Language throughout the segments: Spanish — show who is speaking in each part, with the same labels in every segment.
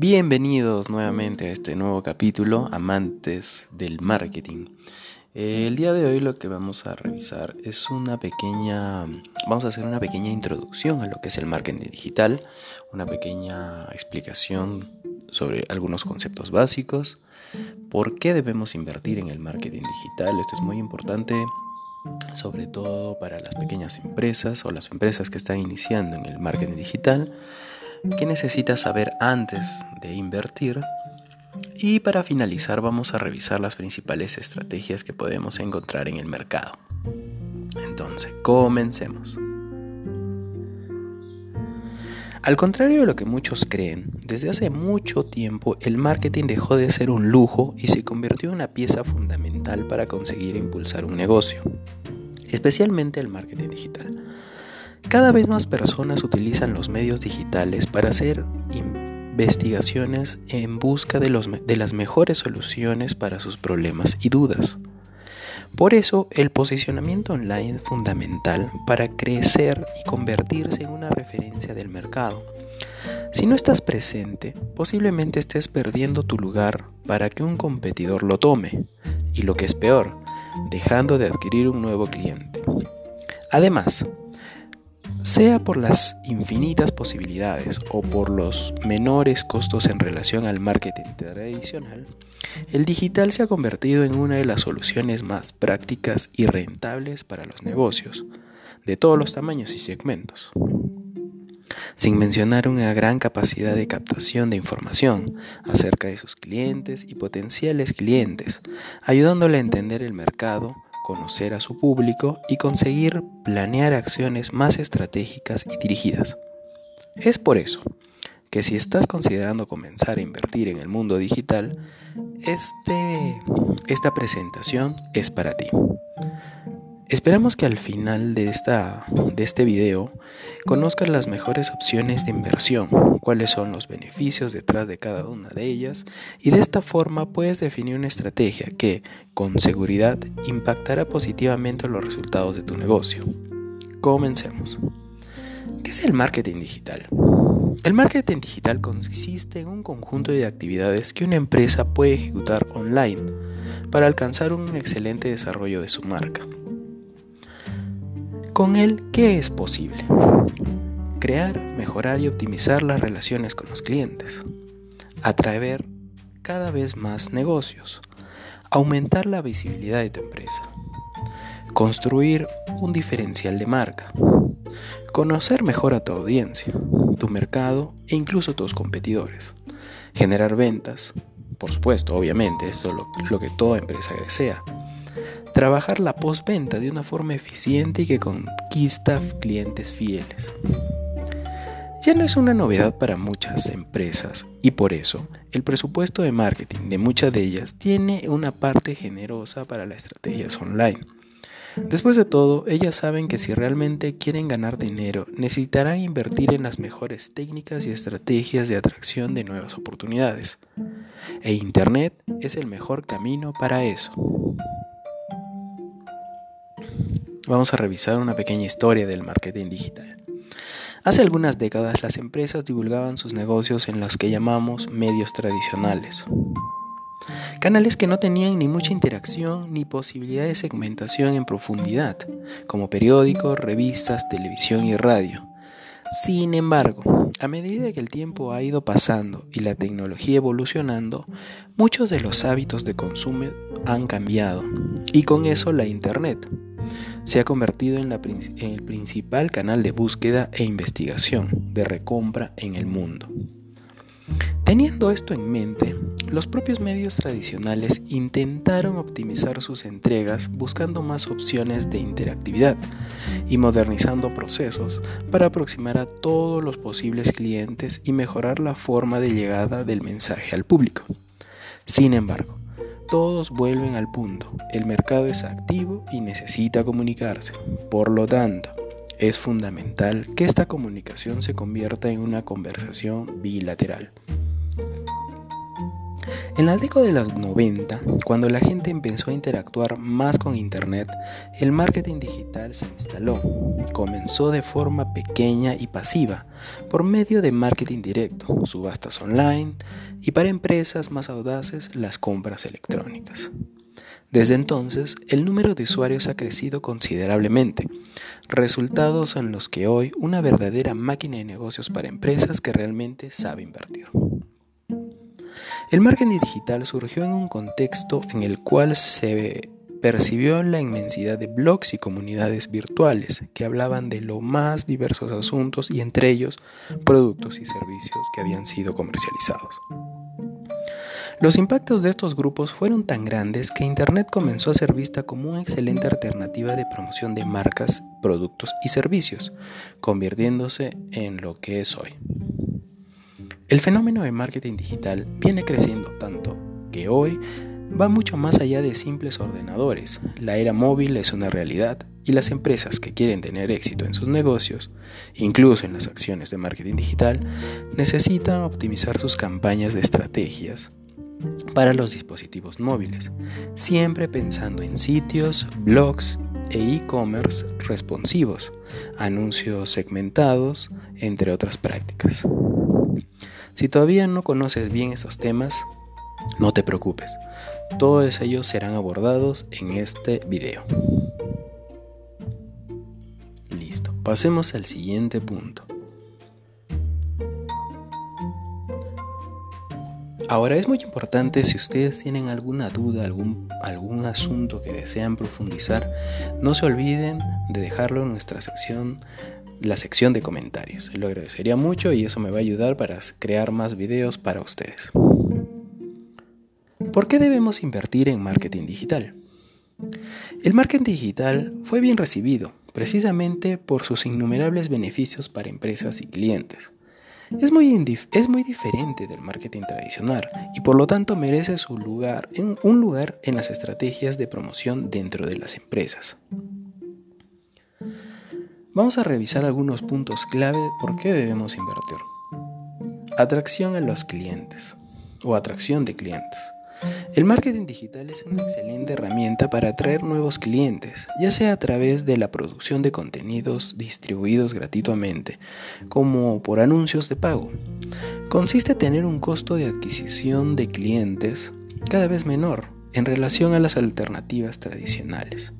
Speaker 1: Bienvenidos nuevamente a este nuevo capítulo, amantes del marketing. El día de hoy lo que vamos a revisar es una pequeña, vamos a hacer una pequeña introducción a lo que es el marketing digital, una pequeña explicación sobre algunos conceptos básicos, por qué debemos invertir en el marketing digital, esto es muy importante sobre todo para las pequeñas empresas o las empresas que están iniciando en el marketing digital qué necesitas saber antes de invertir. Y para finalizar vamos a revisar las principales estrategias que podemos encontrar en el mercado. Entonces, comencemos. Al contrario de lo que muchos creen, desde hace mucho tiempo el marketing dejó de ser un lujo y se convirtió en una pieza fundamental para conseguir impulsar un negocio, especialmente el marketing digital. Cada vez más personas utilizan los medios digitales para hacer investigaciones en busca de, las mejores soluciones para sus problemas y dudas. Por eso, el posicionamiento online es fundamental para crecer y convertirse en una referencia del mercado. Si no estás presente, posiblemente estés perdiendo tu lugar para que un competidor lo tome, y lo que es peor, dejando de adquirir un nuevo cliente. Además, sea por las infinitas posibilidades o por los menores costos en relación al marketing tradicional, el digital se ha convertido en una de las soluciones más prácticas y rentables para los negocios, de todos los tamaños y segmentos. Sin mencionar una gran capacidad de captación de información acerca de sus clientes y potenciales clientes, ayudándole a entender el mercado, conocer a su público y conseguir planear acciones más estratégicas y dirigidas. Es por eso que si estás considerando comenzar a invertir en el mundo digital, este, esta presentación es para ti. Esperamos que al final de, esta, de este video conozcas las mejores opciones de inversión, cuáles son los beneficios detrás de cada una de ellas y de esta forma puedes definir una estrategia que, con seguridad, impactará positivamente los resultados de tu negocio. Comencemos. ¿Qué es el marketing digital? El marketing digital consiste en un conjunto de actividades que una empresa puede ejecutar online para alcanzar un excelente desarrollo de su marca. Con él, ¿qué es posible? Crear, mejorar y optimizar las relaciones con los clientes. Atraer cada vez más negocios. Aumentar la visibilidad de tu empresa. Construir un diferencial de marca. Conocer mejor a tu audiencia, tu mercado e incluso tus competidores. Generar ventas. Por supuesto, obviamente, esto es lo, lo que toda empresa desea trabajar la postventa de una forma eficiente y que conquista clientes fieles. Ya no es una novedad para muchas empresas y por eso el presupuesto de marketing de muchas de ellas tiene una parte generosa para las estrategias online. Después de todo, ellas saben que si realmente quieren ganar dinero, necesitarán invertir en las mejores técnicas y estrategias de atracción de nuevas oportunidades. E Internet es el mejor camino para eso. Vamos a revisar una pequeña historia del marketing digital. Hace algunas décadas las empresas divulgaban sus negocios en los que llamamos medios tradicionales. Canales que no tenían ni mucha interacción ni posibilidad de segmentación en profundidad, como periódicos, revistas, televisión y radio. Sin embargo, a medida que el tiempo ha ido pasando y la tecnología evolucionando, muchos de los hábitos de consumo han cambiado y con eso la Internet se ha convertido en, el principal canal de búsqueda e investigación de recompra en el mundo. Teniendo esto en mente, los propios medios tradicionales intentaron optimizar sus entregas buscando más opciones de interactividad y modernizando procesos para aproximar a todos los posibles clientes y mejorar la forma de llegada del mensaje al público. Sin embargo, todos vuelven al punto. El mercado es activo y necesita comunicarse. Por lo tanto, es fundamental que esta comunicación se convierta en una conversación bilateral. En la década de los 90, cuando la gente empezó a interactuar más con Internet, el marketing digital se instaló. Comenzó de forma pequeña y pasiva, por medio de marketing directo, subastas online y para empresas más audaces las compras electrónicas. Desde entonces, el número de usuarios ha crecido considerablemente, resultados en los que hoy una verdadera máquina de negocios para empresas que realmente sabe invertir. El marketing digital surgió en un contexto en el cual se percibió la inmensidad de blogs y comunidades virtuales que hablaban de los más diversos asuntos y entre ellos productos y servicios que habían sido comercializados. Los impactos de estos grupos fueron tan grandes que Internet comenzó a ser vista como una excelente alternativa de promoción de marcas, productos y servicios, convirtiéndose en lo que es hoy. El fenómeno de marketing digital viene creciendo tanto que hoy va mucho más allá de simples ordenadores. La era móvil es una realidad y las empresas que quieren tener éxito en sus negocios, incluso en las acciones de marketing digital, necesitan optimizar sus campañas de estrategias para los dispositivos móviles, siempre pensando en sitios, blogs e e-commerce responsivos, anuncios segmentados, entre otras prácticas. Si todavía no conoces bien esos temas, no te preocupes, todos ellos serán abordados en este video. Listo, pasemos al siguiente punto. Ahora es muy importante si ustedes tienen alguna duda, algún, algún asunto que desean profundizar, no se olviden de dejarlo en nuestra sección, la sección de comentarios. Lo agradecería mucho y eso me va a ayudar para crear más videos para ustedes. ¿Por qué debemos invertir en marketing digital? El marketing digital fue bien recibido, precisamente por sus innumerables beneficios para empresas y clientes. Es muy, es muy diferente del marketing tradicional y por lo tanto merece su lugar un lugar en las estrategias de promoción dentro de las empresas. Vamos a revisar algunos puntos clave por qué debemos invertir. Atracción a los clientes o atracción de clientes. El marketing digital es una excelente herramienta para atraer nuevos clientes, ya sea a través de la producción de contenidos distribuidos gratuitamente, como por anuncios de pago. Consiste en tener un costo de adquisición de clientes cada vez menor en relación a las alternativas tradicionales.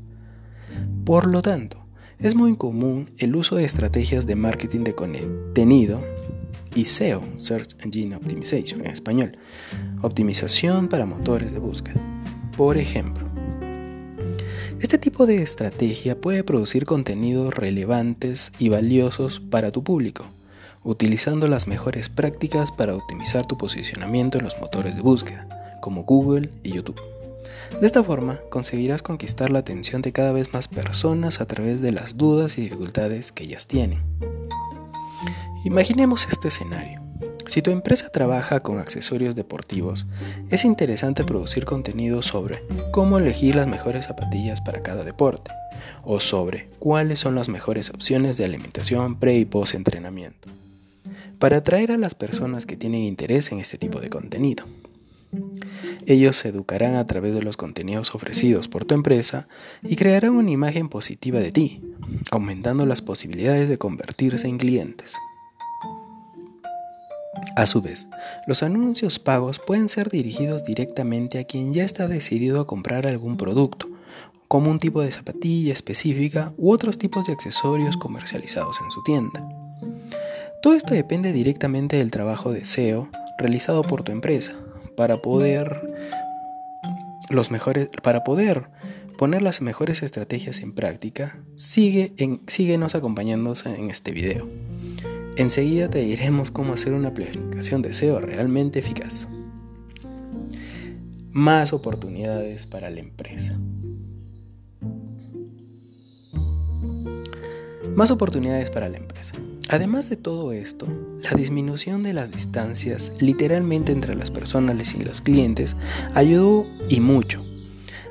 Speaker 1: Por lo tanto, es muy común el uso de estrategias de marketing de contenido y SEO, Search Engine Optimization en español, optimización para motores de búsqueda. Por ejemplo, este tipo de estrategia puede producir contenidos relevantes y valiosos para tu público, utilizando las mejores prácticas para optimizar tu posicionamiento en los motores de búsqueda, como Google y YouTube. De esta forma, conseguirás conquistar la atención de cada vez más personas a través de las dudas y dificultades que ellas tienen. Imaginemos este escenario. Si tu empresa trabaja con accesorios deportivos, es interesante producir contenido sobre cómo elegir las mejores zapatillas para cada deporte, o sobre cuáles son las mejores opciones de alimentación pre y post entrenamiento, para atraer a las personas que tienen interés en este tipo de contenido. Ellos se educarán a través de los contenidos ofrecidos por tu empresa y crearán una imagen positiva de ti, aumentando las posibilidades de convertirse en clientes. A su vez, los anuncios pagos pueden ser dirigidos directamente a quien ya está decidido a comprar algún producto, como un tipo de zapatilla específica u otros tipos de accesorios comercializados en su tienda. Todo esto depende directamente del trabajo de SEO realizado por tu empresa para poder los mejores para poder poner las mejores estrategias en práctica. Sigue en, síguenos acompañándonos en este video. Enseguida te diremos cómo hacer una planificación de SEO realmente eficaz. Más oportunidades para la empresa. Más oportunidades para la empresa. Además de todo esto, la disminución de las distancias literalmente entre las personas y los clientes ayudó y mucho.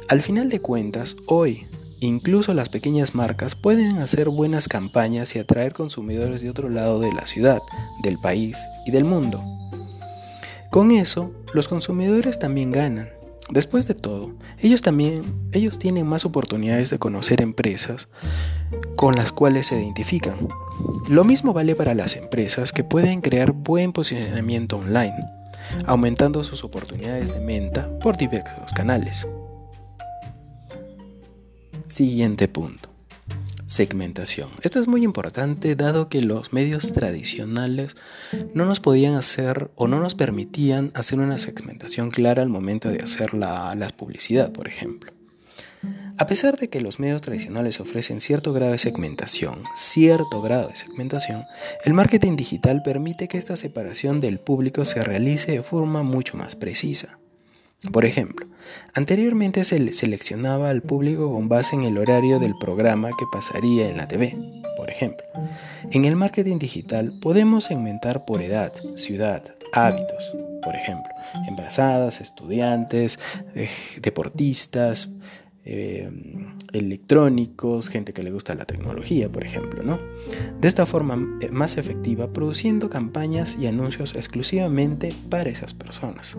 Speaker 1: Al final de cuentas, hoy Incluso las pequeñas marcas pueden hacer buenas campañas y atraer consumidores de otro lado de la ciudad, del país y del mundo. Con eso, los consumidores también ganan, Después de todo, ellos también ellos tienen más oportunidades de conocer empresas con las cuales se identifican. Lo mismo vale para las empresas que pueden crear buen posicionamiento online, aumentando sus oportunidades de venta por diversos canales. Siguiente punto. Segmentación. Esto es muy importante dado que los medios tradicionales no nos podían hacer o no nos permitían hacer una segmentación clara al momento de hacer la, publicidad, por ejemplo. A pesar de que los medios tradicionales ofrecen cierto grado de segmentación, cierto grado de segmentación, el marketing digital permite que esta separación del público se realice de forma mucho más precisa. Por ejemplo, anteriormente se seleccionaba al público con base en el horario del programa que pasaría en la TV, por ejemplo. En el marketing digital podemos segmentar por edad, ciudad, hábitos, por ejemplo, embarazadas, estudiantes, eh, deportistas, eh, electrónicos, gente que le gusta la tecnología, por ejemplo, ¿no? De esta forma eh, más efectiva, produciendo campañas y anuncios exclusivamente para esas personas.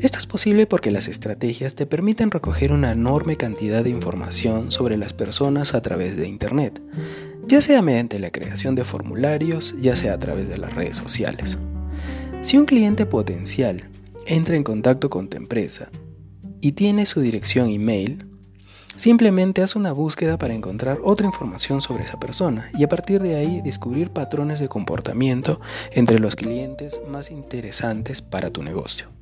Speaker 1: Esto es posible porque las estrategias te permiten recoger una enorme cantidad de información sobre las personas a través de Internet, ya sea mediante la creación de formularios, ya sea a través de las redes sociales. Si un cliente potencial entra en contacto con tu empresa y tiene su dirección email, simplemente haz una búsqueda para encontrar otra información sobre esa persona y a partir de ahí descubrir patrones de comportamiento entre los clientes más interesantes para tu negocio.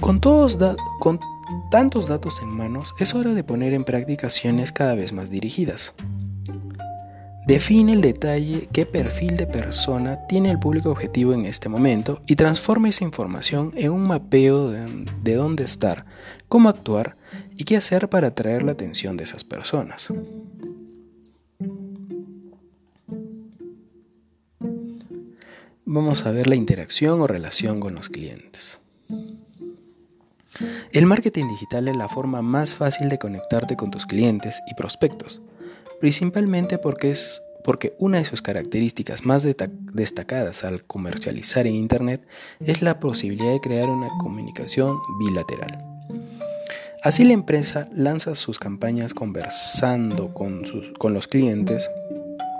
Speaker 1: Con, todos con tantos datos en manos, es hora de poner en práctica acciones cada vez más dirigidas. Define el detalle qué perfil de persona tiene el público objetivo en este momento y transforma esa información en un mapeo de, de dónde estar, cómo actuar y qué hacer para atraer la atención de esas personas. Vamos a ver la interacción o relación con los clientes. El marketing digital es la forma más fácil de conectarte con tus clientes y prospectos, principalmente porque es porque una de sus características más destacadas al comercializar en Internet es la posibilidad de crear una comunicación bilateral. Así la empresa lanza sus campañas conversando con, sus, con los clientes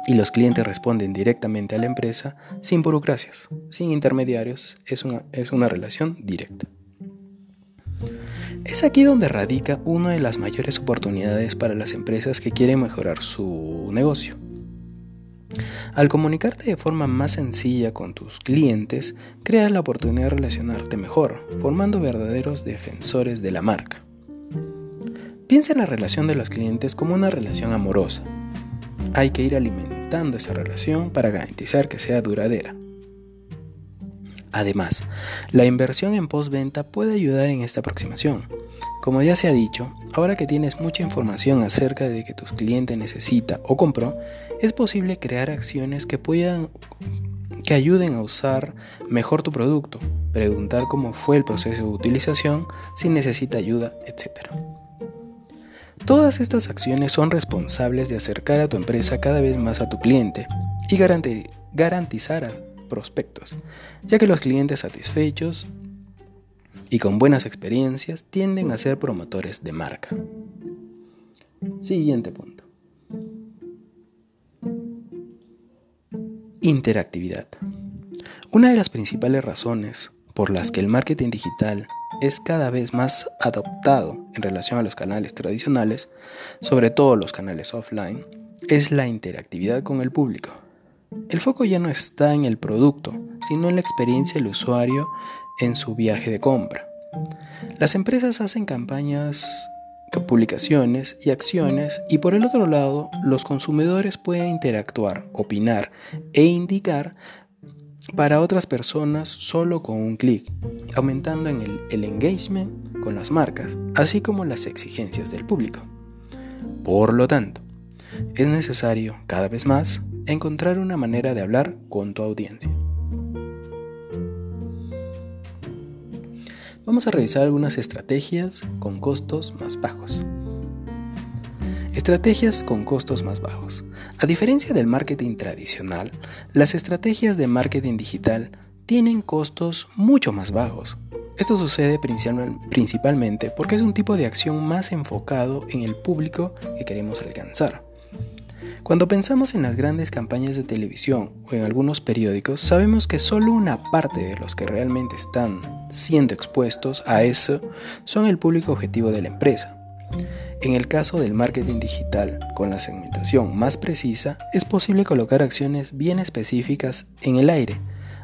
Speaker 1: y los clientes responden directamente a la empresa sin burocracias, sin intermediarios, es una, es una relación directa. Es aquí donde radica una de las mayores oportunidades para las empresas que quieren mejorar su negocio. Al comunicarte de forma más sencilla con tus clientes, creas la oportunidad de relacionarte mejor, formando verdaderos defensores de la marca. Piensa en la relación de los clientes como una relación amorosa. Hay que ir alimentando esa relación para garantizar que sea duradera. Además, la inversión en postventa puede ayudar en esta aproximación. Como ya se ha dicho, ahora que tienes mucha información acerca de que tus clientes necesita o compró, es posible crear acciones que puedan que ayuden a usar mejor tu producto, preguntar cómo fue el proceso de utilización, si necesita ayuda, etc. Todas estas acciones son responsables de acercar a tu empresa cada vez más a tu cliente y garantizar prospectos, ya que los clientes satisfechos y con buenas experiencias tienden a ser promotores de marca. Siguiente punto. Interactividad. Una de las principales razones por las que el marketing digital es cada vez más adoptado en relación a los canales tradicionales, sobre todo los canales offline, es la interactividad con el público. El foco ya no está en el producto, sino en la experiencia del usuario en su viaje de compra. Las empresas hacen campañas, publicaciones y acciones y por el otro lado los consumidores pueden interactuar, opinar e indicar para otras personas solo con un clic, aumentando en el, el engagement con las marcas, así como las exigencias del público. Por lo tanto, es necesario cada vez más encontrar una manera de hablar con tu audiencia. Vamos a revisar algunas estrategias con costos más bajos. Estrategias con costos más bajos. A diferencia del marketing tradicional, las estrategias de marketing digital tienen costos mucho más bajos. Esto sucede principalmente porque es un tipo de acción más enfocado en el público que queremos alcanzar. Cuando pensamos en las grandes campañas de televisión o en algunos periódicos, sabemos que solo una parte de los que realmente están siendo expuestos a eso son el público objetivo de la empresa. En el caso del marketing digital, con la segmentación más precisa, es posible colocar acciones bien específicas en el aire,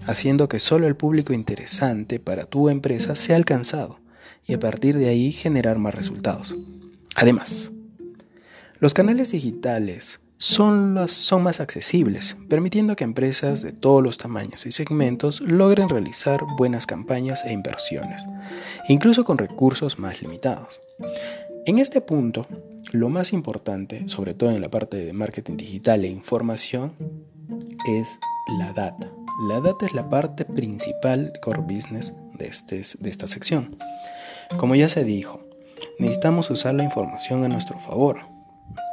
Speaker 1: haciendo que solo el público interesante para tu empresa sea alcanzado y a partir de ahí generar más resultados. Además, los canales digitales son, son más accesibles, permitiendo que empresas de todos los tamaños y segmentos logren realizar buenas campañas e inversiones, incluso con recursos más limitados. En este punto, lo más importante, sobre todo en la parte de marketing digital e información, es la data. La data es la parte principal core business de, este, de esta sección. Como ya se dijo, necesitamos usar la información a nuestro favor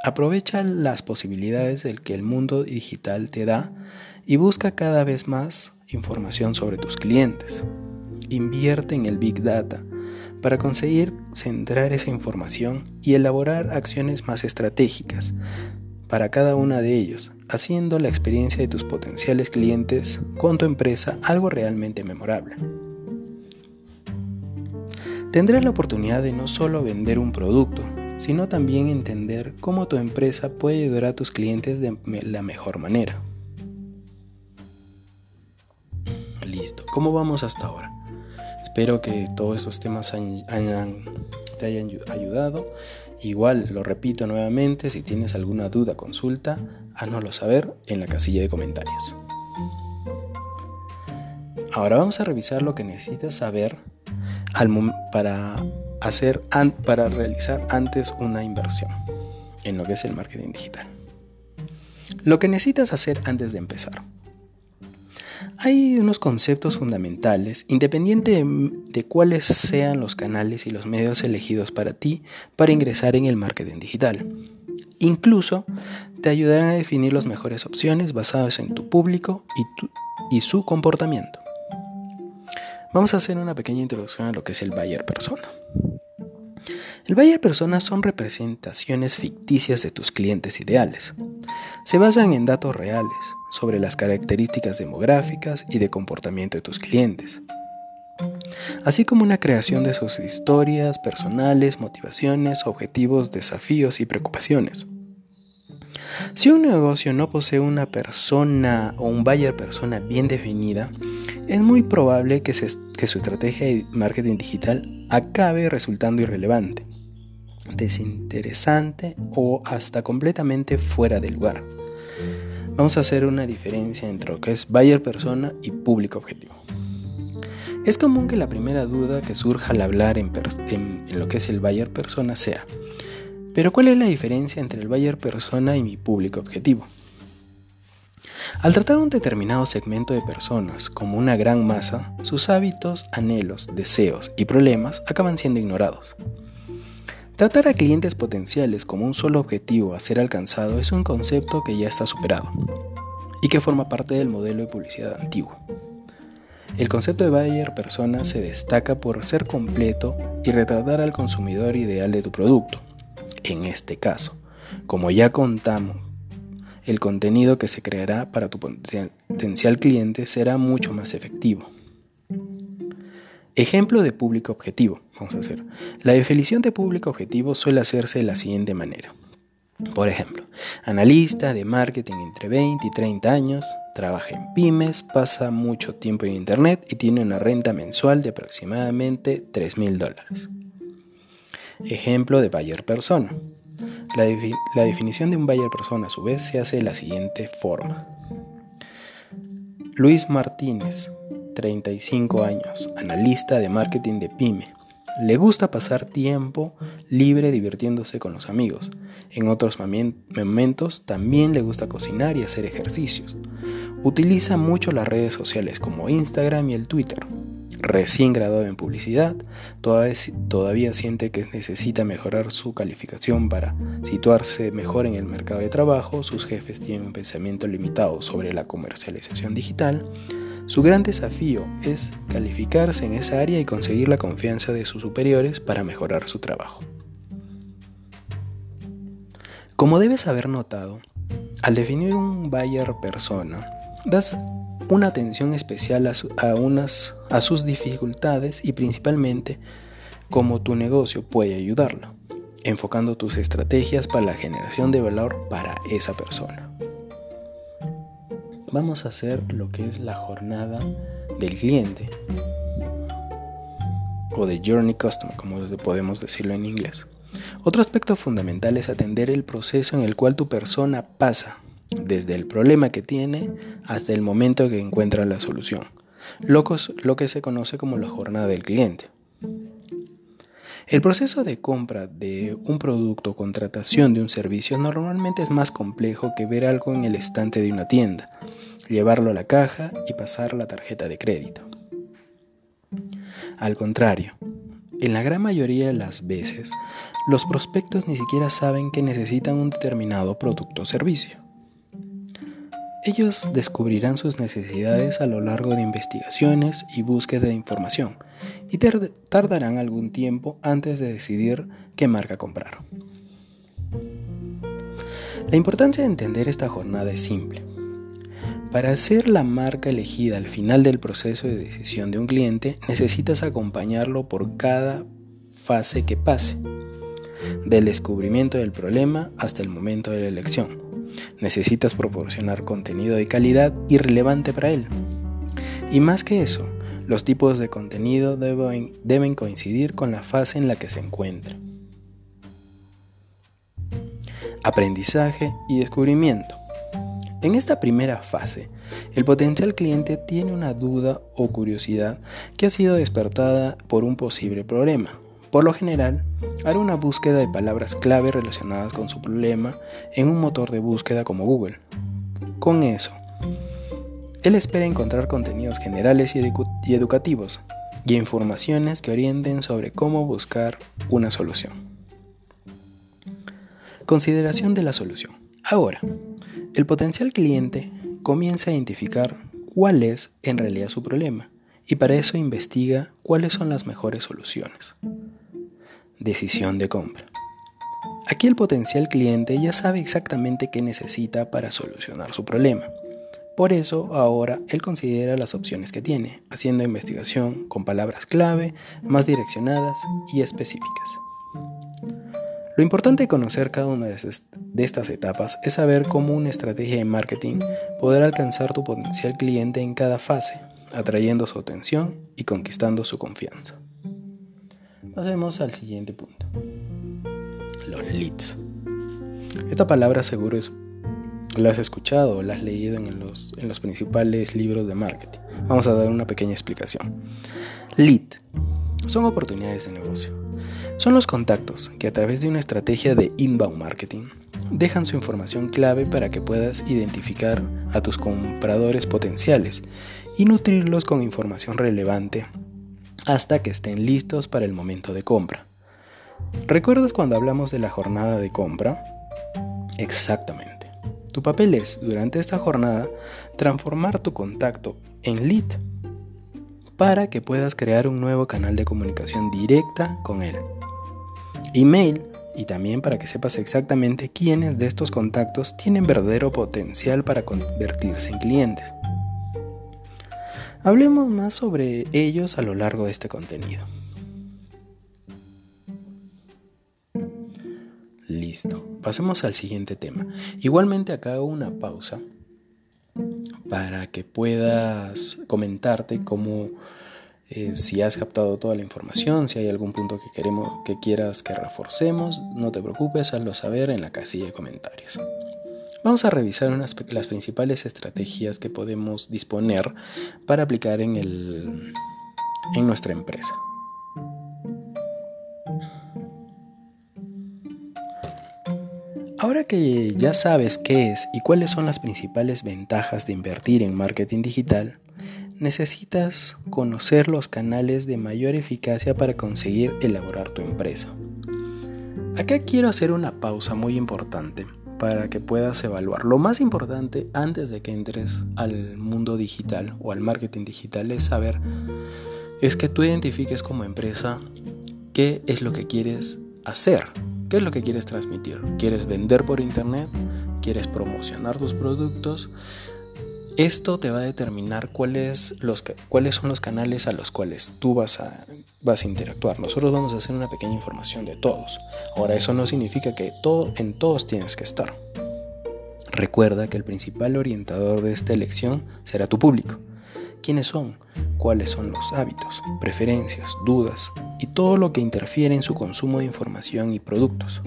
Speaker 1: Aprovecha las posibilidades del que el mundo digital te da y busca cada vez más información sobre tus clientes. Invierte en el Big Data para conseguir centrar esa información y elaborar acciones más estratégicas para cada una de ellos, haciendo la experiencia de tus potenciales clientes con tu empresa algo realmente memorable. Tendrás la oportunidad de no solo vender un producto, sino también entender cómo tu empresa puede ayudar a tus clientes de la mejor manera. Listo, ¿cómo vamos hasta ahora? Espero que todos estos temas te hayan ayudado. Igual, lo repito nuevamente, si tienes alguna duda, consulta, háznoslo saber en la casilla de comentarios. Ahora vamos a revisar lo que necesitas saber para hacer para realizar antes una inversión en lo que es el marketing digital. Lo que necesitas hacer antes de empezar. Hay unos conceptos fundamentales, independiente de cuáles sean los canales y los medios elegidos para ti para ingresar en el marketing digital. Incluso te ayudarán a definir las mejores opciones basadas en tu público y, y su comportamiento. Vamos a hacer una pequeña introducción a lo que es el buyer persona. El buyer persona son representaciones ficticias de tus clientes ideales. Se basan en datos reales sobre las características demográficas y de comportamiento de tus clientes, así como una creación de sus historias personales, motivaciones, objetivos, desafíos y preocupaciones. Si un negocio no posee una persona o un buyer persona bien definida, es muy probable que, su estrategia de marketing digital acabe resultando irrelevante desinteresante o hasta completamente fuera de lugar. Vamos a hacer una diferencia entre lo que es buyer persona y público objetivo. Es común que la primera duda que surja al hablar en lo que es el buyer persona sea, pero ¿cuál es la diferencia entre el buyer persona y mi público objetivo? Al tratar un determinado segmento de personas como una gran masa, sus hábitos, anhelos, deseos y problemas acaban siendo ignorados. Tratar a clientes potenciales como un solo objetivo a ser alcanzado es un concepto que ya está superado y que forma parte del modelo de publicidad antiguo. El concepto de buyer persona se destaca por ser completo y retratar al consumidor ideal de tu producto. En este caso, como ya contamos, el contenido que se creará para tu potencial cliente será mucho más efectivo. Ejemplo de público objetivo. Vamos a hacer. La definición de público objetivo suele hacerse de la siguiente manera. Por ejemplo, analista de marketing entre 20 y 30 años, trabaja en pymes, pasa mucho tiempo en Internet y tiene una renta mensual de aproximadamente 3 mil dólares. Ejemplo de buyer persona. La, definición de un buyer persona a su vez se hace de la siguiente forma. Luis Martínez, 35 años, analista de marketing de pyme. Le gusta pasar tiempo libre divirtiéndose con los amigos. En otros momentos también le gusta cocinar y hacer ejercicios. Utiliza mucho las redes sociales como Instagram y el Twitter. Recién graduado en publicidad, todavía, siente que necesita mejorar su calificación para situarse mejor en el mercado de trabajo. Sus jefes tienen un pensamiento limitado sobre la comercialización digital Su gran desafío es calificarse en esa área y conseguir la confianza de sus superiores para mejorar su trabajo. Como debes haber notado, al definir un buyer persona, das una atención especial a, unas, a sus dificultades y principalmente cómo tu negocio puede ayudarlo, enfocando tus estrategias para la generación de valor para esa persona. Vamos a hacer lo que es la jornada del cliente o de Journey Customer, como podemos decirlo en inglés. Otro aspecto fundamental es atender el proceso en el cual tu persona pasa desde el problema que tiene hasta el momento que encuentra la solución, lo que se conoce como la jornada del cliente. El proceso de compra de un producto o contratación de un servicio normalmente es más complejo que ver algo en el estante de una tienda, llevarlo a la caja y pasar la tarjeta de crédito. Al contrario, en la gran mayoría de las veces, los prospectos ni siquiera saben que necesitan un determinado producto o servicio. Ellos descubrirán sus necesidades a lo largo de investigaciones y búsqueda de información y tardarán algún tiempo antes de decidir qué marca comprar. La importancia de entender esta jornada es simple. Para ser la marca elegida al final del proceso de decisión de un cliente, necesitas acompañarlo por cada fase que pase, del descubrimiento del problema hasta el momento de la elección Necesitas proporcionar contenido de calidad y relevante para él. Y más que eso, los tipos de contenido deben, coincidir con la fase en la que se encuentra. Aprendizaje y descubrimiento. En esta primera fase, el potencial cliente tiene una duda o curiosidad que ha sido despertada por un posible problema por lo general, hará una búsqueda de palabras clave relacionadas con su problema en un motor de búsqueda como Google. Con eso, él espera encontrar contenidos generales y, educativos y informaciones que orienten sobre cómo buscar una solución. Consideración de la solución. Ahora, el potencial cliente comienza a identificar cuál es en realidad su problema y para eso investiga cuáles son las mejores soluciones decisión de compra. Aquí el potencial cliente ya sabe exactamente qué necesita para solucionar su problema. Por eso ahora él considera las opciones que tiene, haciendo investigación con palabras clave, más direccionadas y específicas. Lo importante de conocer cada una de estas etapas es saber cómo una estrategia de marketing podrá alcanzar tu potencial cliente en cada fase, atrayendo su atención y conquistando su confianza. Pasemos al siguiente punto. Los leads. Esta palabra seguro es, la has escuchado o la has leído en los, en los principales libros de marketing. Vamos a dar una pequeña explicación. Lead son oportunidades de negocio. Son los contactos que a través de una estrategia de inbound marketing dejan su información clave para que puedas identificar a tus compradores potenciales y nutrirlos con información relevante hasta que estén listos para el momento de compra. ¿Recuerdas cuando hablamos de la jornada de compra? Exactamente. Tu papel es, durante esta jornada, transformar tu contacto en lead para que puedas crear un nuevo canal de comunicación directa con él. Email y también para que sepas exactamente quiénes de estos contactos tienen verdadero potencial para convertirse en clientes. Hablemos más sobre ellos a lo largo de este contenido. Listo, pasemos al siguiente tema. Igualmente acá hago una pausa para que puedas comentarte cómo eh, si has captado toda la información, si hay algún punto que, queremos, que quieras que reforcemos, no te preocupes, hazlo saber en la casilla de comentarios. Vamos a revisar unas, las principales estrategias que podemos disponer para aplicar en, el, en nuestra empresa. Ahora que ya sabes qué es y cuáles son las principales ventajas de invertir en marketing digital, necesitas conocer los canales de mayor eficacia para conseguir elaborar tu empresa. Acá quiero hacer una pausa muy importante para que puedas evaluar. Lo más importante antes de que entres al mundo digital o al marketing digital es saber, es que tú identifiques como empresa qué es lo que quieres hacer, qué es lo que quieres transmitir. ¿Quieres vender por internet? ¿Quieres promocionar tus productos? Esto te va a determinar cuáles, los, cuáles son los canales a los cuales tú vas a, vas a interactuar. Nosotros vamos a hacer una pequeña información de todos. Ahora, eso no significa que todo, en todos tienes que estar. Recuerda que el principal orientador de esta elección será tu público. ¿Quiénes son? ¿Cuáles son los hábitos, preferencias, dudas y todo lo que interfiere en su consumo de información y productos?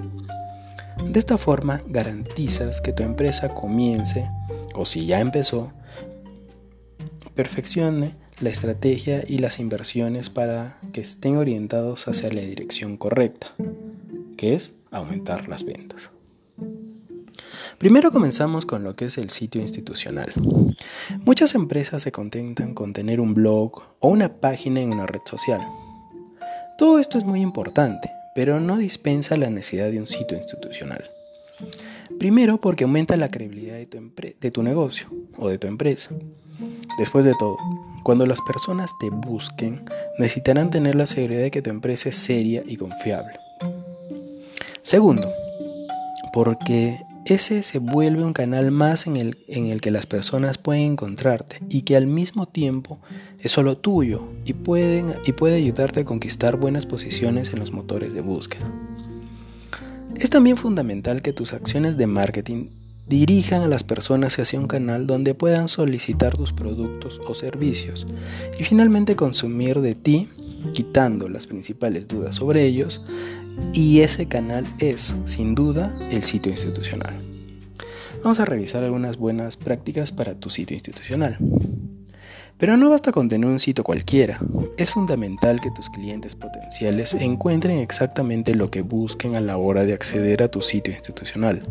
Speaker 1: De esta forma garantizas que tu empresa comience, o si ya empezó, perfeccione la estrategia y las inversiones para que estén orientados hacia la dirección correcta, que es aumentar las ventas. Primero comenzamos con lo que es el sitio institucional. Muchas empresas se contentan con tener un blog o una página en una red social. Todo esto es muy importante, pero no dispensa la necesidad de un sitio institucional. Primero porque aumenta la credibilidad de tu, de tu negocio o de tu empresa. Después de todo, cuando las personas te busquen, necesitarán tener la seguridad de que tu empresa es seria y confiable. Segundo, porque ese se vuelve un canal más en el, en el, que las personas pueden encontrarte y que al mismo tiempo es solo tuyo y, pueden, y puede ayudarte a conquistar buenas posiciones en los motores de búsqueda. Es también fundamental que tus acciones de marketing dirijan a las personas hacia un canal donde puedan solicitar tus productos o servicios y finalmente consumir de ti, quitando las principales dudas sobre ellos, y ese canal es, sin duda, el sitio institucional. Vamos a revisar algunas buenas prácticas para tu sitio institucional. Pero no basta con tener un sitio cualquiera. Es fundamental que tus clientes potenciales encuentren exactamente lo que busquen a la hora de acceder a tu sitio institucional.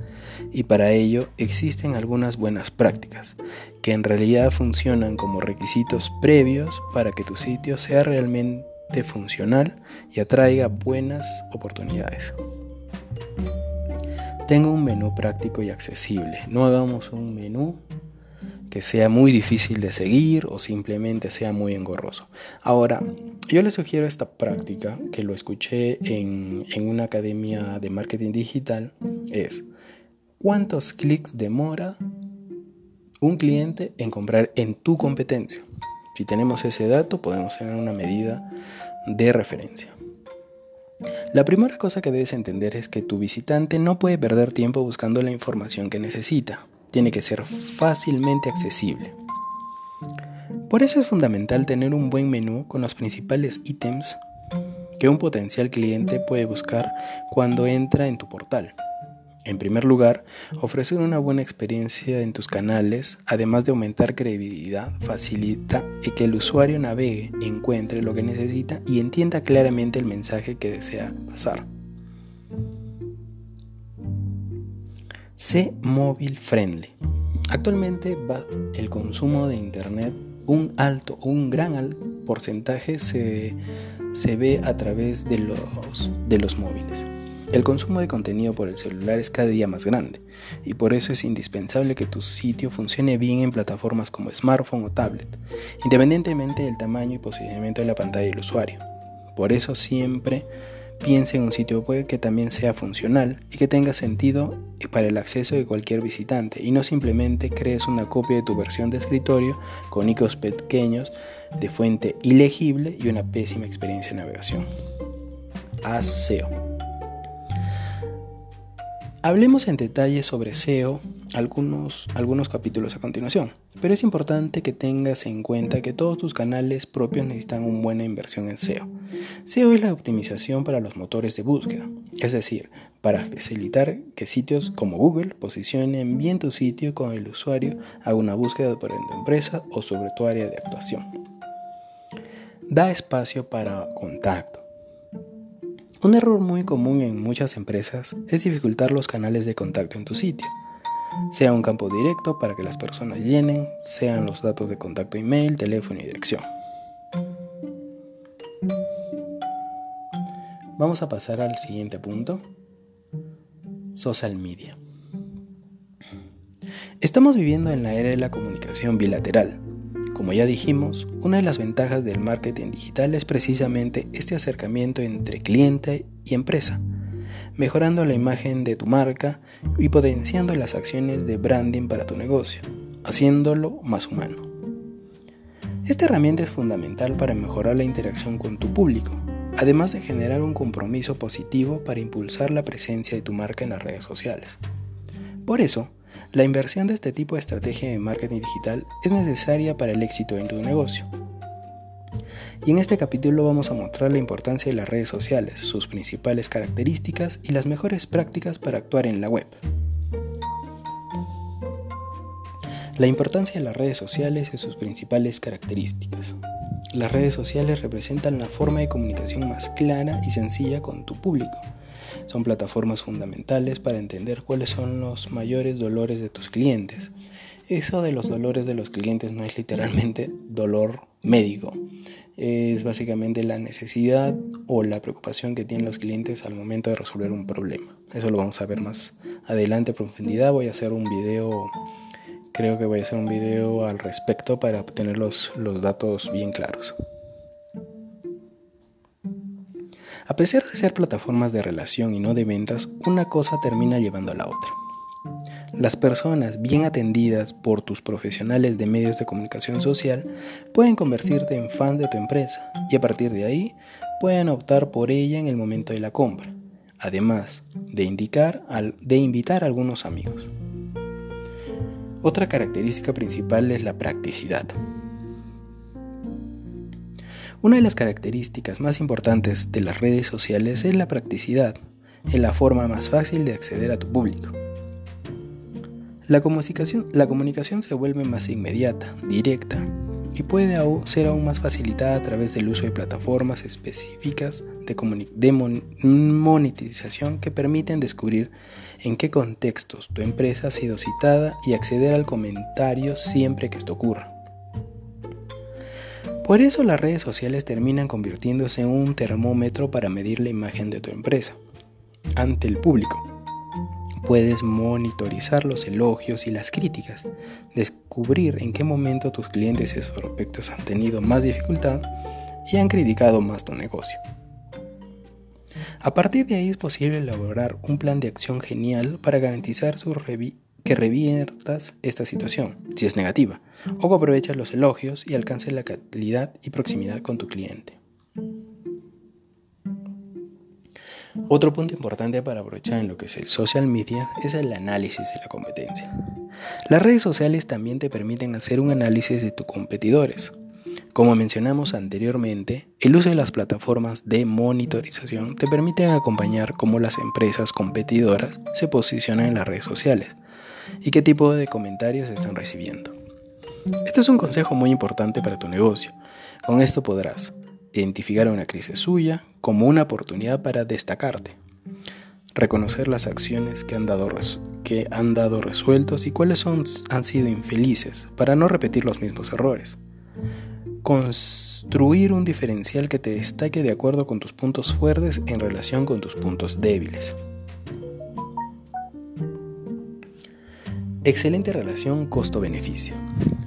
Speaker 1: Y para ello existen algunas buenas prácticas, que en realidad funcionan como requisitos previos para que tu sitio sea realmente funcional y atraiga buenas oportunidades. Tengo un menú práctico y accesible. No hagamos un menú que sea muy difícil de seguir o simplemente sea muy engorroso. Ahora, yo les sugiero esta práctica que lo escuché en, en una academia de marketing digital, es ¿cuántos clics demora un cliente en comprar en tu competencia? Si tenemos ese dato, podemos tener una medida de referencia. La primera cosa que debes entender es que tu visitante no puede perder tiempo buscando la información que necesita tiene que ser fácilmente accesible. Por eso es fundamental tener un buen menú con los principales ítems que un potencial cliente puede buscar cuando entra en tu portal. En primer lugar, ofrecer una buena experiencia en tus canales, además de aumentar credibilidad, facilita que el usuario navegue, encuentre lo que necesita y entienda claramente el mensaje que desea pasar. Sé móvil friendly. Actualmente el consumo de Internet, un alto, un gran porcentaje se, se ve a través de los, de los móviles. El consumo de contenido por el celular es cada día más grande y por eso es indispensable que tu sitio funcione bien en plataformas como smartphone o tablet, independientemente del tamaño y posicionamiento de la pantalla del usuario. Por eso siempre Piensa en un sitio web que también sea funcional y que tenga sentido para el acceso de cualquier visitante y no simplemente crees una copia de tu versión de escritorio con iconos pequeños de fuente ilegible y una pésima experiencia de navegación. Haz SEO. Hablemos en detalle sobre SEO algunos, algunos capítulos a continuación, pero es importante que tengas en cuenta que todos tus canales propios necesitan una buena inversión en SEO. SEO es la optimización para los motores de búsqueda, es decir, para facilitar que sitios como Google posicionen bien tu sitio con el usuario haga una búsqueda por tu empresa o sobre tu área de actuación. Da espacio para contacto. Un error muy común en muchas empresas es dificultar los canales de contacto en tu sitio sea un campo directo para que las personas llenen, sean los datos de contacto email, teléfono y dirección. Vamos a pasar al siguiente punto, social media. Estamos viviendo en la era de la comunicación bilateral. Como ya dijimos, una de las ventajas del marketing digital es precisamente este acercamiento entre cliente y empresa, mejorando la imagen de tu marca y potenciando las acciones de branding para tu negocio, haciéndolo más humano. Esta herramienta es fundamental para mejorar la interacción con tu público, además de generar un compromiso positivo para impulsar la presencia de tu marca en las redes sociales. Por eso, la inversión de este tipo de estrategia de marketing digital es necesaria para el éxito en tu negocio. Y en este capítulo vamos a mostrar la importancia de las redes sociales, sus principales características y las mejores prácticas para actuar en la web. La importancia de las redes sociales y sus principales características. Las redes sociales representan la forma de comunicación más clara y sencilla con tu público. Son plataformas fundamentales para entender cuáles son los mayores dolores de tus clientes. Eso de los dolores de los clientes no es literalmente dolor médico. Es básicamente la necesidad o la preocupación que tienen los clientes al momento de resolver un problema. Eso lo vamos a ver más adelante a profundidad. Voy a hacer un video creo que voy a hacer un video al respecto para obtener los, los datos bien claros. A pesar de ser plataformas de relación y no de ventas, una cosa termina llevando a la otra. Las personas bien atendidas por tus profesionales de medios de comunicación social pueden convertirte en fans de tu empresa y a partir de ahí pueden optar por ella en el momento de la compra, además de, indicar de invitar a algunos amigos. Otra característica principal es la practicidad. Una de las características más importantes de las redes sociales es la practicidad, en la forma más fácil de acceder a tu público. La comunicación, se vuelve más inmediata, directa y puede ser aún más facilitada a través del uso de plataformas específicas de monetización que permiten descubrir en qué contextos tu empresa ha sido citada y acceder al comentario siempre que esto ocurra. Por eso las redes sociales terminan convirtiéndose en un termómetro para medir la imagen de tu empresa ante el público. Puedes monitorizar los elogios y las críticas, descubrir en qué momento tus clientes y sus prospectos han tenido más dificultad y han criticado más tu negocio. A partir de ahí es posible elaborar un plan de acción genial para garantizar que reviertas esta situación, si es negativa, o que aproveches los elogios y alcances la calidad y proximidad con tu cliente. Otro punto importante para aprovechar en lo que es el social media es el análisis de la competencia. Las redes sociales también te permiten hacer un análisis de tus competidores, como mencionamos anteriormente, el uso de las plataformas de monitorización te permiten acompañar cómo las empresas competidoras se posicionan en las redes sociales y qué tipo de comentarios están recibiendo. Este es un consejo muy importante para tu negocio. Con esto podrás identificar una crisis suya como una oportunidad para destacarte, reconocer las acciones que han dado, que han dado resueltos y cuáles son, han sido infelices para no repetir los mismos errores construir un diferencial que te destaque de acuerdo con tus puntos fuertes en relación con tus puntos débiles. Excelente relación costo-beneficio.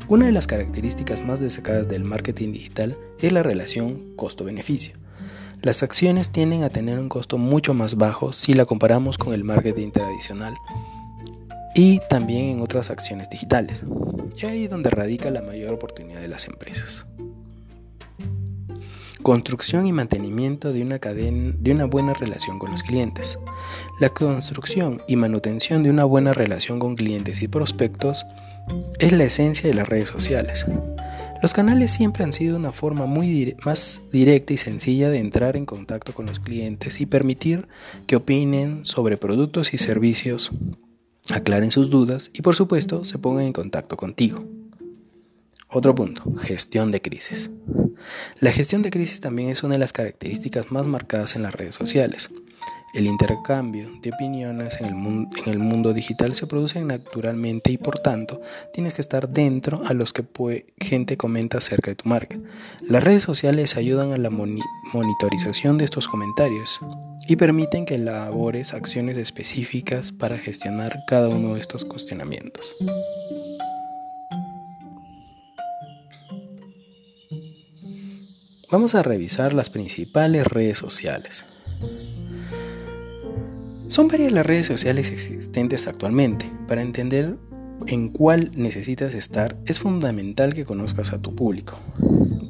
Speaker 1: Una de las características más destacadas del marketing digital es la relación costo-beneficio. Las acciones tienden a tener un costo mucho más bajo si la comparamos con el marketing tradicional y también en otras acciones digitales. Y ahí es donde radica la mayor oportunidad de las empresas. Construcción y mantenimiento de una, cadena, de una buena relación con los clientes. La construcción y manutención de una buena relación con clientes y prospectos es la esencia de las redes sociales. Los canales siempre han sido una forma muy más directa y sencilla de entrar en contacto con los clientes y permitir que opinen sobre productos y servicios, aclaren sus dudas y por supuesto se pongan en contacto contigo. Otro punto, gestión de crisis. La gestión de crisis también es una de las características más marcadas en las redes sociales. El intercambio de opiniones en el, mundo, digital se produce naturalmente y por tanto tienes que estar dentro a los que gente comenta acerca de tu marca. Las redes sociales ayudan a la monitorización de estos comentarios y permiten que elabores acciones específicas para gestionar cada uno de estos cuestionamientos. Vamos a revisar las principales redes sociales. Son varias las redes sociales existentes actualmente. Para entender en cuál necesitas estar, es fundamental que conozcas a tu público.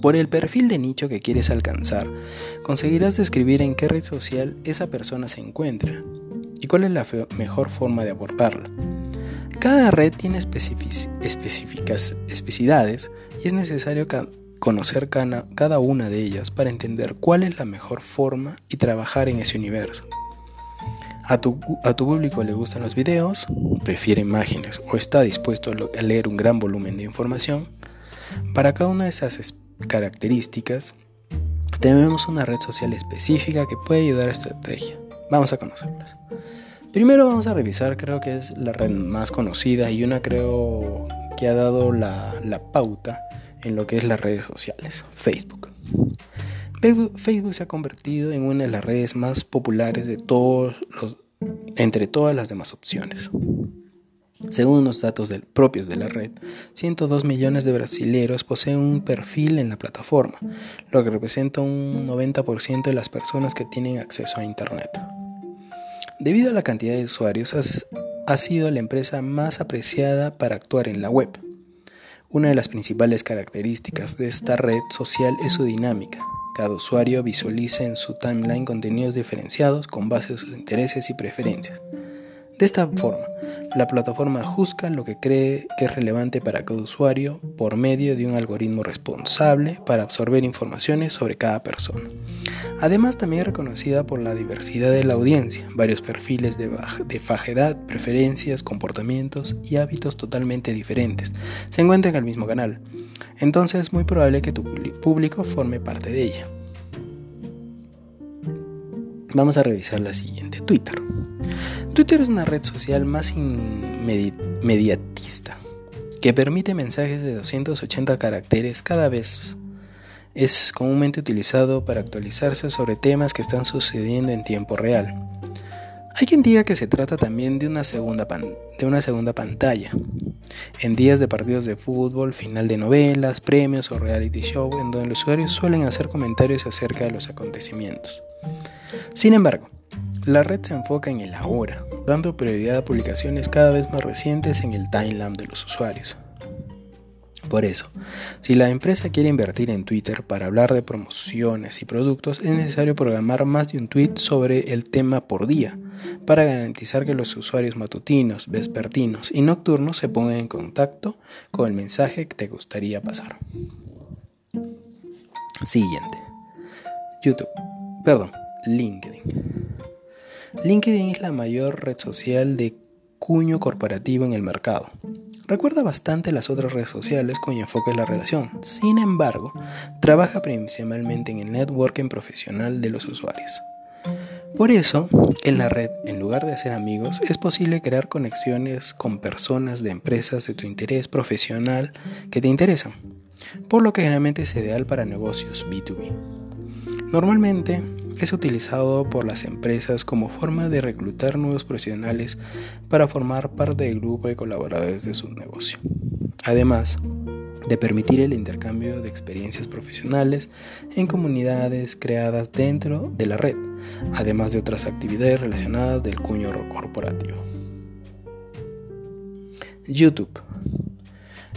Speaker 1: Por el perfil de nicho que quieres alcanzar, conseguirás describir en qué red social esa persona se encuentra y cuál es la mejor forma de abordarla. Cada red tiene especificidades y es necesario conocer cada una de ellas para entender cuál es la mejor forma y trabajar en ese universo. A tu, público le gustan los videos, prefiere imágenes o está dispuesto a leer un gran volumen de información. Para cada una de esas características, tenemos una red social específica que puede ayudar a esta estrategia. Vamos a conocerlas. Primero vamos a revisar, creo que es la red más conocida y una creo que ha dado la, la pauta en lo que es las redes sociales, Facebook. Facebook se ha convertido en una de las redes más populares de todos los, entre todas las demás opciones. Según los datos propios de la red, 102 millones de brasileños poseen un perfil en la plataforma, lo que representa un 90% de las personas que tienen acceso a Internet. Debido a la cantidad de usuarios, ha sido la empresa más apreciada para actuar en la web. Una de las principales características de esta red social es su dinámica, cada usuario visualiza en su timeline contenidos diferenciados con base a sus intereses y preferencias. De esta forma, la plataforma juzga lo que cree que es relevante para cada usuario por medio de un algoritmo responsable para absorber informaciones sobre cada persona. Además, también es reconocida por la diversidad de la audiencia, varios perfiles de, de fajedad, preferencias, comportamientos y hábitos totalmente diferentes se encuentran en el mismo canal entonces es muy probable que tu público forme parte de ella. Vamos a revisar la siguiente, Twitter. Twitter es una red social más inmediatista que permite mensajes de 280 caracteres cada vez. Es comúnmente utilizado para actualizarse sobre temas que están sucediendo en tiempo real. Hay quien diga que se trata también de una segunda, de una segunda pantalla, en días de partidos de fútbol, final de novelas, premios o reality show, en donde los usuarios suelen hacer comentarios acerca de los acontecimientos. Sin embargo, la red se enfoca en el ahora, dando prioridad a publicaciones cada vez más recientes en el timeline de los usuarios. Por eso, si la empresa quiere invertir en Twitter para hablar de promociones y productos, es necesario programar más de un tweet sobre el tema por día, para garantizar que los usuarios matutinos, vespertinos y nocturnos se pongan en contacto con el mensaje que te gustaría pasar. Siguiente. YouTube. Perdón, LinkedIn. LinkedIn es la mayor red social de cuño corporativo en el mercado. Recuerda bastante las otras redes sociales cuyo enfoque es la relación. Sin embargo, trabaja principalmente en el networking profesional de los usuarios. Por eso, en la red, en lugar de hacer amigos, es posible crear conexiones con personas de empresas de tu interés profesional que te interesan, por lo que generalmente es ideal para negocios B2B. Normalmente es utilizado por las empresas como forma de reclutar nuevos profesionales para formar parte del grupo de colaboradores de su negocio. Además, de permitir el intercambio de experiencias profesionales en comunidades creadas dentro de la red, además de otras actividades relacionadas del cuño corporativo. YouTube.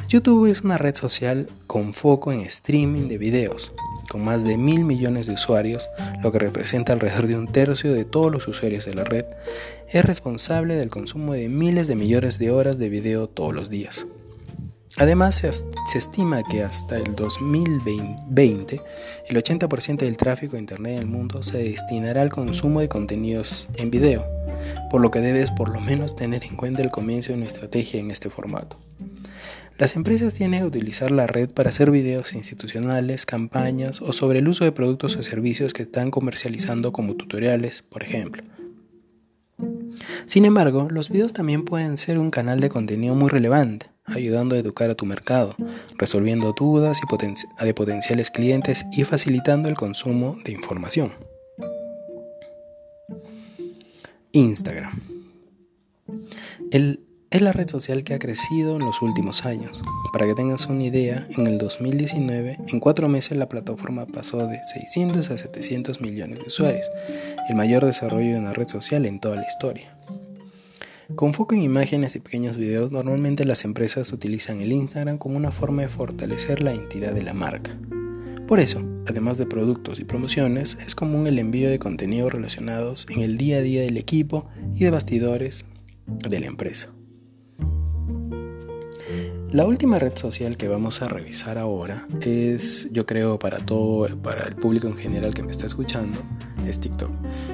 Speaker 1: YouTube es una red social con foco en streaming de videos, con más de mil millones de usuarios, lo que representa alrededor de un tercio de todos los usuarios de la red, es responsable del consumo de miles de millones de horas de video todos los días. Además, se, estima que hasta el 2020 el 80% del tráfico de Internet en el mundo se destinará al consumo de contenidos en video, por lo que debes por lo menos tener en cuenta el comienzo de una estrategia en este formato. Las empresas tienen que utilizar la red para hacer videos institucionales, campañas o sobre el uso de productos o servicios que están comercializando como tutoriales, por ejemplo. Sin embargo, los videos también pueden ser un canal de contenido muy relevante, ayudando a educar a tu mercado, resolviendo dudas de potenciales clientes y facilitando el consumo de información. Instagram. Es la red social que ha crecido en los últimos años. Para que tengas una idea, en el 2019, en cuatro meses la plataforma pasó de 600 a 700 millones de usuarios, el mayor desarrollo de una red social en toda la historia. Con foco en imágenes y pequeños videos, normalmente las empresas utilizan el Instagram como una forma de fortalecer la entidad de la marca. Por eso, además de productos y promociones, es común el envío de contenidos relacionados en el día a día del equipo y de bastidores de la empresa. La última red social que vamos a revisar ahora es, yo creo, para todo, para el público en general que me está escuchando, es TikTok.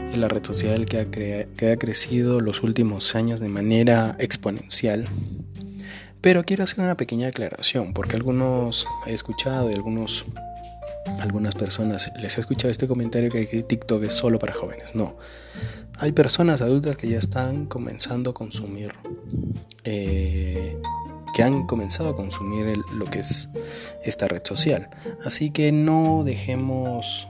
Speaker 1: Es la red social que ha, crecido los últimos años de manera exponencial. Pero quiero hacer una pequeña aclaración, porque algunos he escuchado y algunos algunas personas les he escuchado este comentario que TikTok es solo para jóvenes. No, hay personas adultas que ya están comenzando a consumir, eh, que han comenzado a consumir lo que es esta red social. Así que no dejemos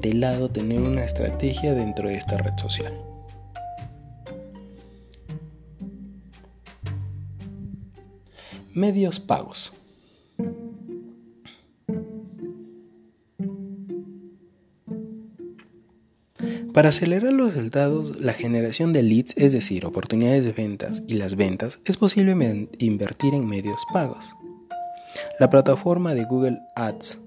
Speaker 1: de lado tener una estrategia dentro de esta red social. Medios pagos. Para acelerar los resultados, la generación de leads, es decir, oportunidades de ventas y las ventas, es posible invertir en medios pagos. La plataforma de Google Ads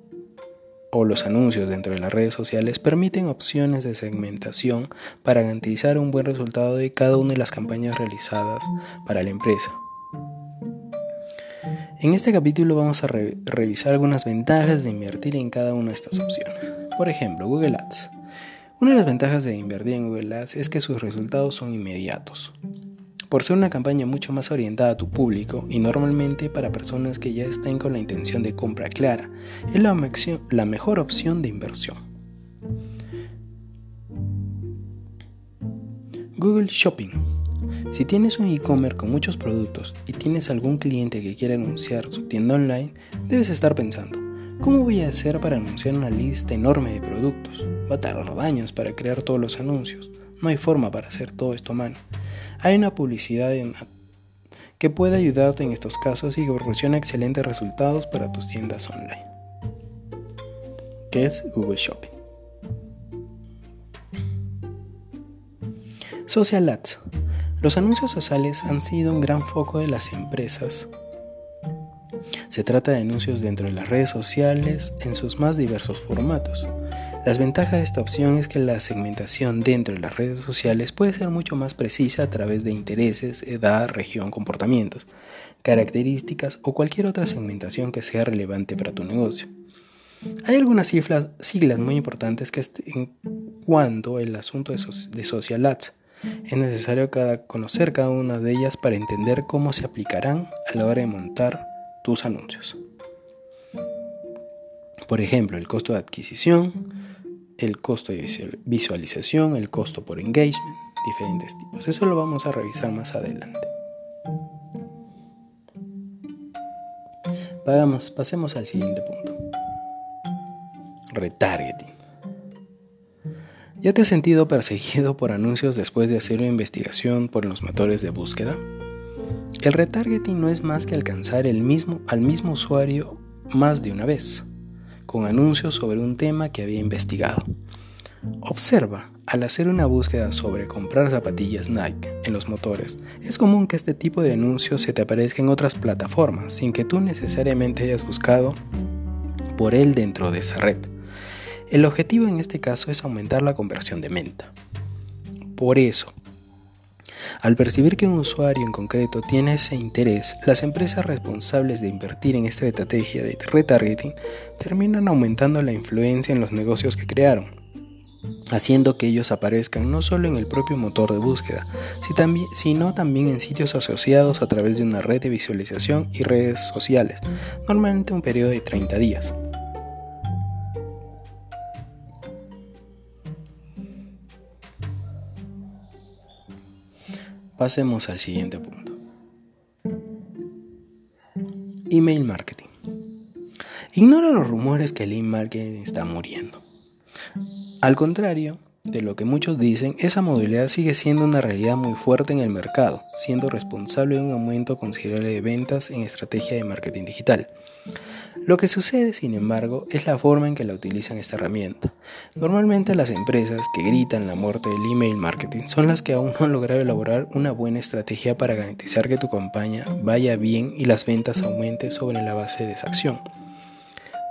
Speaker 1: o los anuncios dentro de las redes sociales permiten opciones de segmentación para garantizar un buen resultado de cada una de las campañas realizadas para la empresa. En este capítulo vamos a revisar algunas ventajas de invertir en cada una de estas opciones. Por ejemplo, Google Ads. Una de las ventajas de invertir en Google Ads es que sus resultados son inmediatos. Por ser una campaña mucho más orientada a tu público y normalmente para personas que ya estén con la intención de compra clara, es la, la mejor opción de inversión. Google Shopping. Si tienes un e-commerce con muchos productos y tienes algún cliente que quiere anunciar su tienda online, debes estar pensando, ¿Cómo voy a hacer para anunciar una lista enorme de productos? Va a tardar años para crear todos los anuncios. No hay forma para hacer todo esto a mano. Hay una publicidad que puede ayudarte en estos casos y que proporciona excelentes resultados para tus tiendas online. ¿Qué es Google Shopping? Social Ads. Los anuncios sociales han sido un gran foco de las empresas se trata de anuncios dentro de las redes sociales en sus más diversos formatos. Las ventajas de esta opción es que la segmentación dentro de las redes sociales puede ser mucho más precisa a través de intereses, edad, región, comportamientos, características o cualquier otra segmentación que sea relevante para tu negocio. Hay algunas siglas, muy importantes que en cuanto el asunto de, de social ads. Es necesario conocer cada una de ellas para entender cómo se aplicarán a la hora de montar tus anuncios. Por ejemplo, el costo de adquisición, el costo de visualización, el costo por engagement, diferentes tipos. Eso lo vamos a revisar más adelante. Pagamos, pasemos al siguiente punto. Retargeting. ¿Ya te has sentido perseguido por anuncios después de hacer una investigación por los motores de búsqueda? El retargeting no es más que alcanzar el mismo, al mismo usuario más de una vez, con anuncios sobre un tema que había investigado. Observa, al hacer una búsqueda sobre comprar zapatillas Nike en los motores, es común que este tipo de anuncios se te aparezca en otras plataformas sin que tú necesariamente hayas buscado por él dentro de esa red. El objetivo en este caso es aumentar la conversión de menta. Por eso, al percibir que un usuario en concreto tiene ese interés, las empresas responsables de invertir en esta estrategia de retargeting terminan aumentando la influencia en los negocios que crearon, haciendo que ellos aparezcan no solo en el propio motor de búsqueda, sino también en sitios asociados a través de una red de visualización y redes sociales, normalmente un periodo de 30 días. Pasemos al siguiente punto. Email marketing. Ignora los rumores que el email marketing está muriendo. Al contrario de lo que muchos dicen, esa modalidad sigue siendo una realidad muy fuerte en el mercado, siendo responsable de un aumento considerable de ventas en estrategia de marketing digital. Lo que sucede, sin embargo, es la forma en que la utilizan esta herramienta. Normalmente las empresas que gritan la muerte del email marketing son las que aún no han logrado elaborar una buena estrategia para garantizar que tu campaña vaya bien y las ventas aumenten sobre la base de esa acción.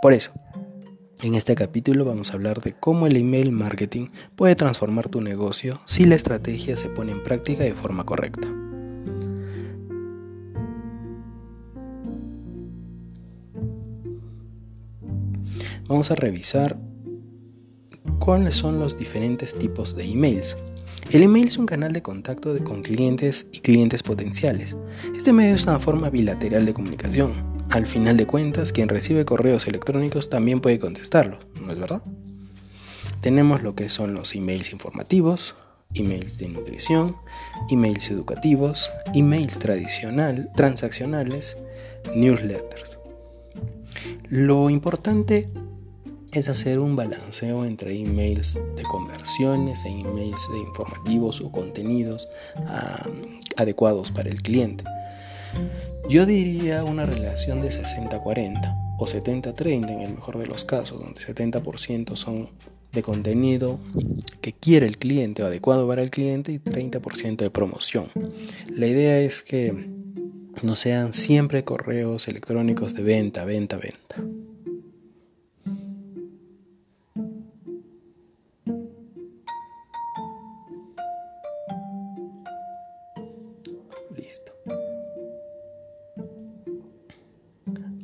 Speaker 1: Por eso, en este capítulo vamos a hablar de cómo el email marketing puede transformar tu negocio si la estrategia se pone en práctica de forma correcta. Vamos a revisar cuáles son los diferentes tipos de emails. El email es un canal de contacto con clientes y clientes potenciales. Este medio es una forma bilateral de comunicación. Al final de cuentas, quien recibe correos electrónicos también puede contestarlos, ¿no es verdad? Tenemos lo que son los emails informativos, emails de nutrición, emails educativos, emails tradicional, transaccionales, newsletters. Lo importante es hacer un balanceo entre emails de conversiones e emails de informativos o contenidos ah, adecuados para el cliente. Yo diría una relación de 60-40 o 70-30 en el mejor de los casos, donde 70% son de contenido que quiere el cliente o adecuado para el cliente y 30% de promoción. La idea es que no sean siempre correos electrónicos de venta, venta, venta.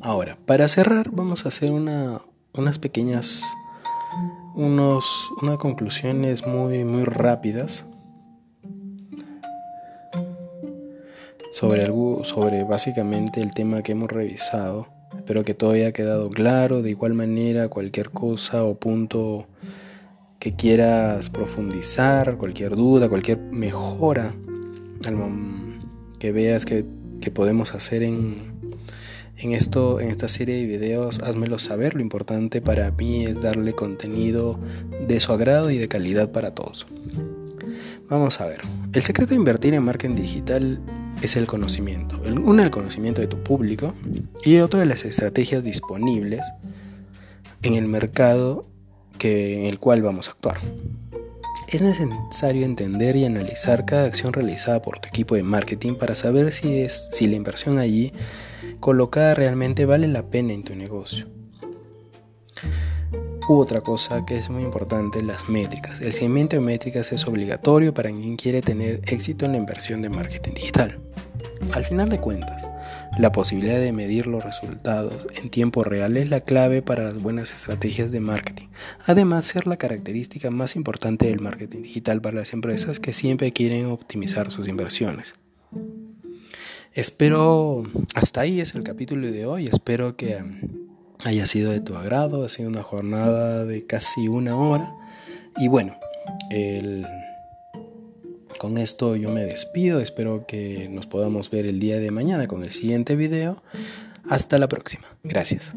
Speaker 1: Ahora, para cerrar, vamos a hacer unas pequeñas, unos, conclusiones muy, muy rápidas sobre, algo, sobre básicamente el tema que hemos revisado. Espero que todo haya quedado claro. De igual manera, cualquier cosa o punto que quieras profundizar, cualquier duda, cualquier mejora que veas que podemos hacer en, en, esto, en esta serie de videos, házmelo saber. Lo importante para mí es darle contenido de su agrado y de calidad para todos. Vamos a ver. El secreto de invertir en marketing digital es el conocimiento. Uno, el conocimiento de tu público y otro de las estrategias disponibles en el mercado que, en el cual vamos a actuar. Es necesario entender y analizar cada acción realizada por tu equipo de marketing para saber si, es, si la inversión allí colocada realmente vale la pena en tu negocio. U otra cosa que es muy importante, las métricas. El seguimiento de métricas es obligatorio para quien quiere tener éxito en la inversión de marketing digital. Al final de cuentas, la posibilidad de medir los resultados en tiempo real es la clave para las buenas estrategias de marketing. Además, ser la característica más importante del marketing digital para las empresas que siempre quieren optimizar sus inversiones. Espero, hasta ahí es el capítulo de hoy, espero que um, haya sido de tu agrado, ha sido una jornada de casi una hora. Y bueno, con esto yo me despido, espero que nos podamos ver el día de mañana con el siguiente video. Hasta la próxima, gracias.